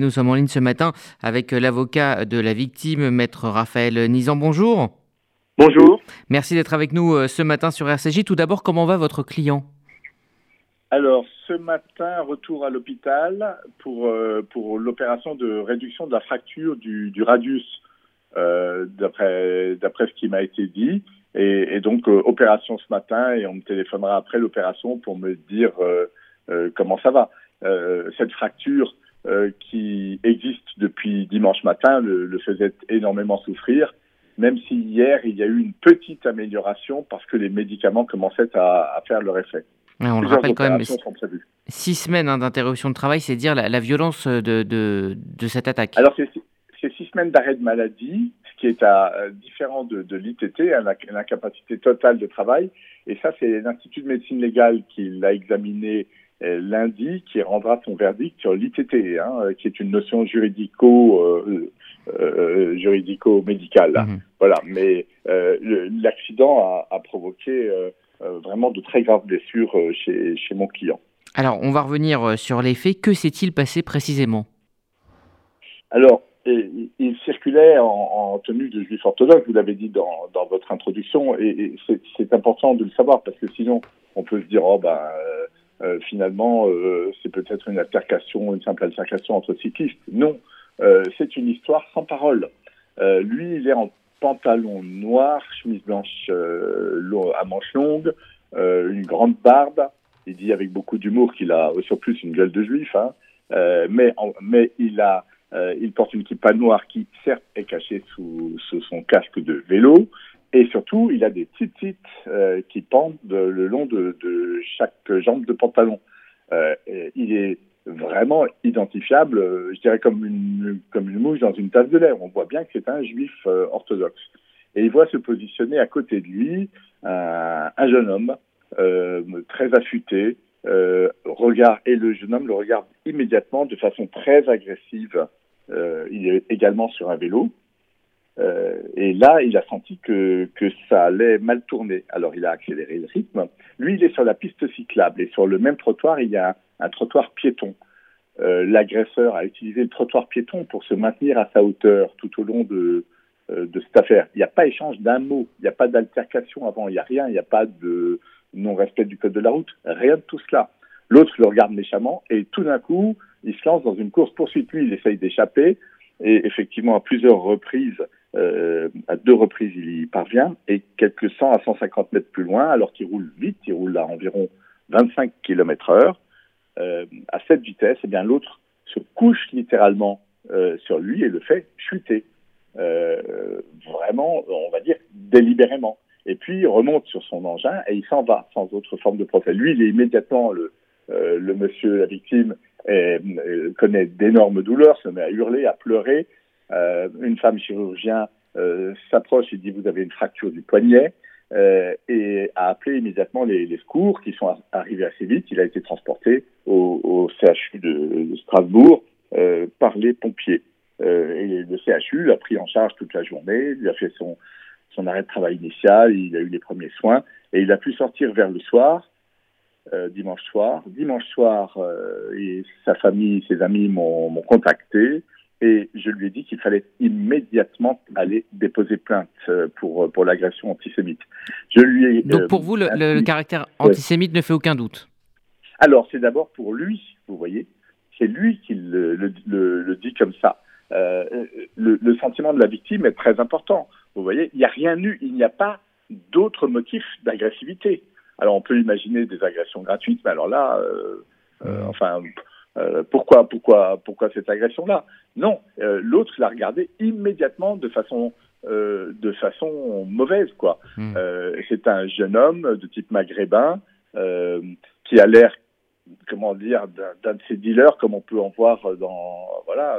Nous sommes en ligne ce matin avec l'avocat de la victime, maître Raphaël Nizan. Bonjour. Bonjour. Merci d'être avec nous euh, ce matin sur RCJ. Tout d'abord, comment va votre client? Alors, ce matin, retour à l'hôpital pour, euh, pour l'opération de réduction de la fracture du, radius, euh, d'après ce qui m'a été dit. Et, donc, opération ce matin, et on me téléphonera après l'opération pour me dire comment ça va. cette fracture euh, qui existe depuis dimanche matin le, faisait énormément souffrir, même si hier il y a eu une petite amélioration parce que les médicaments commençaient à, faire leur effet. on le rappelle quand même, six semaines hein, d'interruption de travail, c'est dire la, violence de, de, de, cette attaque. Alors c'est six semaines d'arrêt de maladie, ce qui est à, euh, différent de, de l'ITT, hein, l'incapacité totale de travail. Et ça, c'est l'Institut de médecine légale qui l'a examiné euh, lundi qui rendra son verdict sur l'ITT, hein, euh, qui est une notion juridico euh, euh juridico-médicale. Mhm. Voilà, mais l'accident a, a, provoqué vraiment de très graves blessures chez, chez mon client. Alors, on va revenir sur les faits. Que s'est-il passé précisément? Alors, il circulait en, en, tenue de juif orthodoxe, vous l'avez dit dans, dans, votre introduction, et, et c'est important de le savoir parce que sinon on peut se dire oh ben euh, finalement, euh, c'est peut-être une altercation, une simple altercation entre cyclistes. Non, euh, c'est une histoire sans parole. lui, il est en pantalon noir, chemise blanche à manches longues, une grande barbe. Il dit avec beaucoup d'humour qu'il a au surplus une gueule de juif, hein. mais, il porte une kippa noire qui, certes, est cachée sous, son casque de vélo, et surtout, il a des petites euh, qui pendent le long de, de, chaque jambe de pantalon. Euh, il est vraiment identifiable, euh, je dirais comme une, comme une mouche dans une tasse de lait. On voit bien que c'est un juif euh, orthodoxe. Et il voit se positionner à côté de lui un, un jeune homme euh, très affûté, regarde, et le jeune homme le regarde immédiatement de façon très agressive. il est également sur un vélo. Euh, et là, il a senti que, que ça allait mal tourner. Alors, il a accéléré le rythme. Lui, il est sur la piste cyclable et sur le même trottoir, il y a un, trottoir piéton. Euh, L'agresseur a utilisé le trottoir piéton pour se maintenir à sa hauteur tout au long de, euh, de cette affaire. Il n'y a pas échange d'un mot, il n'y a pas d'altercation avant, il n'y a rien, il n'y a pas de non-respect du code de la route, rien de tout cela. L'autre le regarde méchamment et tout d'un coup, il se lance dans une course-poursuite. Lui, il essaye d'échapper et effectivement, à plusieurs reprises, euh, à deux reprises, il y parvient, et quelques 100 à 150 mètres plus loin, alors qu'il roule vite, il roule à environ 25 km heure, euh, à cette vitesse, eh bien l'autre se couche littéralement euh, sur lui et le fait chuter. Euh, vraiment, on va dire, délibérément. Et puis, il remonte sur son engin et il s'en va, sans autre forme de procès. Lui, il est immédiatement, le, monsieur, la victime, connaît d'énormes douleurs, se met à hurler, à pleurer, euh, une femme chirurgien euh, s'approche et dit vous avez une fracture du poignet euh, et a appelé immédiatement les, les, secours qui sont arrivés assez vite. Il a été transporté au, au CHU de, de Strasbourg euh, par les pompiers. Euh, et le CHU l'a pris en charge toute la journée, il a fait son, son arrêt de travail initial, il a eu les premiers soins et il a pu sortir vers le soir. Euh, dimanche soir. Dimanche soir, euh, et sa famille, ses amis m'ont contacté et je lui ai dit qu'il fallait immédiatement aller déposer plainte euh, pour, euh, pour l'agression antisémite. Je lui ai, Donc pour vous, le, le, caractère antisémite ne fait aucun doute? Alors c'est d'abord pour lui, vous voyez, c'est lui qui le, le, le, dit comme ça. Euh, le, sentiment de la victime est très important. Vous voyez, il n'y a rien eu, il n'y a pas d'autres motifs d'agressivité. Alors on peut imaginer des agressions gratuites, mais alors là, euh, euh, enfin, euh, pourquoi, pourquoi, pourquoi cette agression-là? Non, euh, l'autre l'a regardé immédiatement de façon, euh, de façon mauvaise, quoi. Hmm. c'est un jeune homme de type maghrébin qui a l'air, comment dire, d'un de ces dealers comme on peut en voir dans, voilà,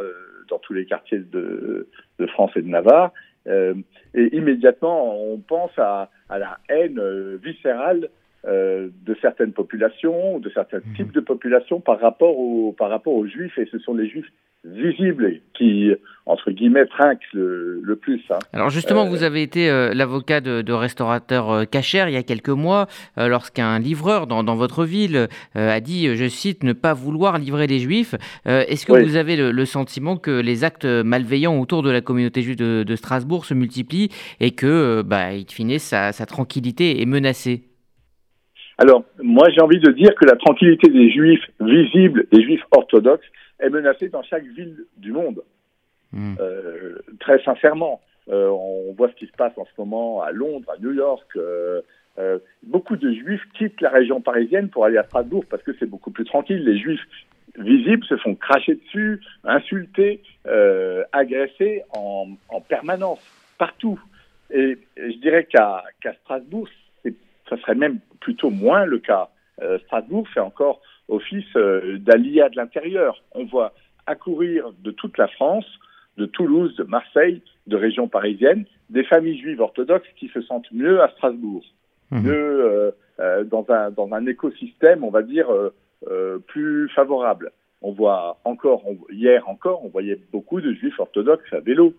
dans tous les quartiers de, de France et de Navarre. et immédiatement, on pense à, à la haine viscérale euh, de certaines populations, de certains mmh. types de populations par rapport, aux, par rapport aux juifs, et ce sont les juifs visible et qui, entre guillemets, trinque le, plus. Hein. Alors justement, vous avez été l'avocat de, de restaurateurs cachers il y a quelques mois, lorsqu'un livreur dans, votre ville a dit, je cite, ne pas vouloir livrer les juifs. Est-ce que vous avez le, sentiment que les actes malveillants autour de la communauté juive de, Strasbourg se multiplient et que, bah, in fine, sa, sa tranquillité est menacée? Alors, moi, j'ai envie de dire que la tranquillité des juifs visibles, des juifs orthodoxes, est menacée dans chaque ville du monde. Hmm. Euh, très sincèrement, euh, on voit ce qui se passe en ce moment à Londres, à New York. Euh, beaucoup de juifs quittent la région parisienne pour aller à Strasbourg parce que c'est beaucoup plus tranquille. Les juifs visibles se font cracher dessus, insulter, agresser en, permanence, partout. Et, je dirais qu'à Strasbourg, ça serait même plutôt moins le cas. Strasbourg fait encore office euh, d'allié de l'intérieur. On voit accourir de toute la France, de Toulouse, de Marseille, de régions parisiennes, des familles juives orthodoxes qui se sentent mieux à Strasbourg, mmh. mieux euh, dans, un, dans un écosystème, on va dire, plus favorable. On voit encore, hier encore, on voyait beaucoup de juifs orthodoxes à vélo.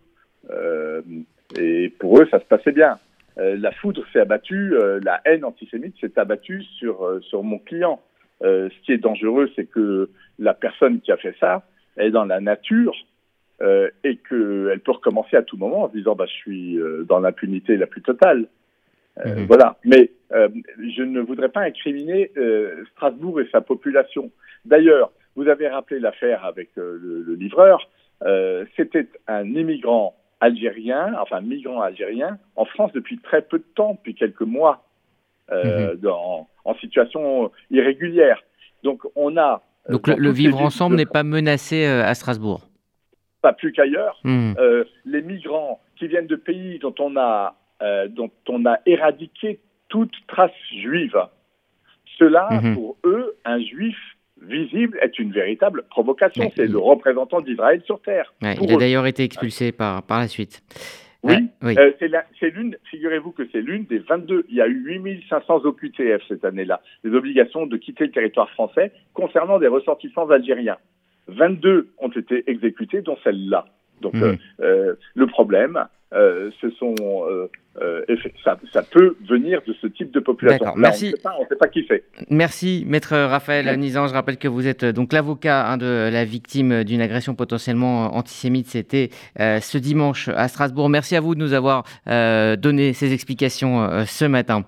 et pour eux, ça se passait bien. Euh, la foudre s'est abattue, euh, la haine antisémite s'est abattue sur, euh, sur mon client. Ce qui est dangereux, c'est que la personne qui a fait ça est dans la nature et qu'elle peut recommencer à tout moment en se disant bah, je suis dans l'impunité la plus totale. Mhm. Voilà. Mais je ne voudrais pas incriminer Strasbourg et sa population. D'ailleurs, vous avez rappelé l'affaire avec le, livreur. C'était un immigrant algérien, enfin migrants algériens, en France depuis très peu de temps, depuis quelques mois, euh, mhm. en situation irrégulière. Donc on a. Euh, Donc le, vivre ensemble n'est pas menacé euh, à Strasbourg. Pas plus qu'ailleurs. Mhm. les migrants qui viennent de pays dont on a dont on a éradiqué toute trace juive, cela mhm. pour eux un juif visible est une véritable provocation. c'est le représentant d'Israël sur Terre. il a d'ailleurs été expulsé par, par la suite. Oui, euh, c'est l'une, figurez-vous que c'est l'une des 22, il y a eu 8500 OQTF cette année-là, des obligations de quitter le territoire français concernant des ressortissants algériens. 22 ont été exécutés, dont celle-là. Donc mmh. euh, euh, le problème, ce sont euh, ça, ça, peut venir de ce type de population. Là, Merci. On ne sait pas qui c'est. Merci, maître Raphaël Nizan. Je rappelle que vous êtes euh, donc l'avocat hein, de la victime d'une agression potentiellement antisémite. C'était euh, ce dimanche à Strasbourg. Merci à vous de nous avoir donné ces explications ce matin.